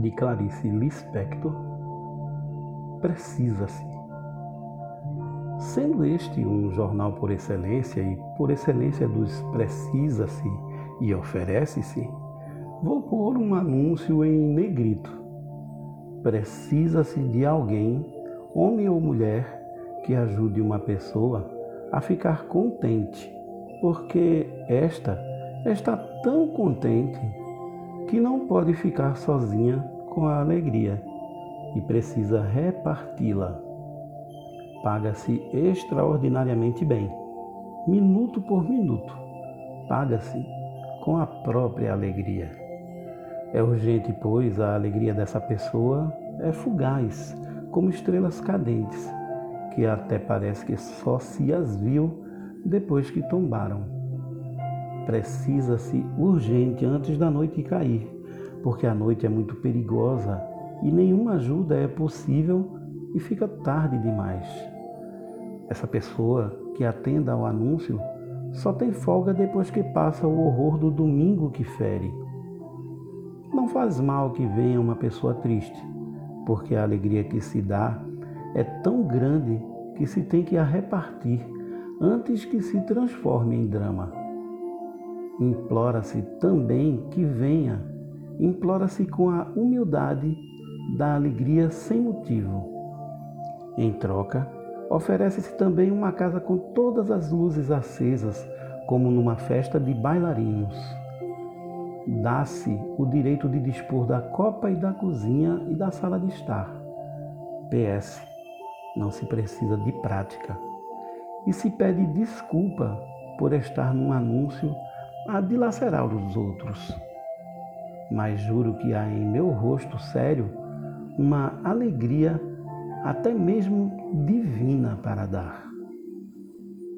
de Clarice Lispector, Precisa-se. Sendo este um jornal por excelência e por excelência dos precisa-se e oferece-se, vou pôr um anúncio em negrito. Precisa-se de alguém, homem ou mulher, que ajude uma pessoa a ficar contente, porque esta está tão contente que não pode ficar sozinha com a alegria e precisa reparti-la. Paga-se extraordinariamente bem, minuto por minuto. Paga-se com a própria alegria. É urgente, pois, a alegria dessa pessoa é fugaz, como estrelas cadentes, que até parece que só se as viu depois que tombaram. Precisa-se urgente antes da noite cair, porque a noite é muito perigosa e nenhuma ajuda é possível e fica tarde demais. Essa pessoa que atenda ao anúncio só tem folga depois que passa o horror do domingo que fere. Não faz mal que venha uma pessoa triste, porque a alegria que se dá é tão grande que se tem que a repartir antes que se transforme em drama. Implora-se também que venha, implora-se com a humildade da alegria sem motivo. Em troca, oferece-se também uma casa com todas as luzes acesas, como numa festa de bailarinos. Dá-se o direito de dispor da copa e da cozinha e da sala de estar. PS. Não se precisa de prática. E se pede desculpa por estar num anúncio a dilacerar os outros. Mas juro que há em meu rosto sério uma alegria até mesmo divina para dar.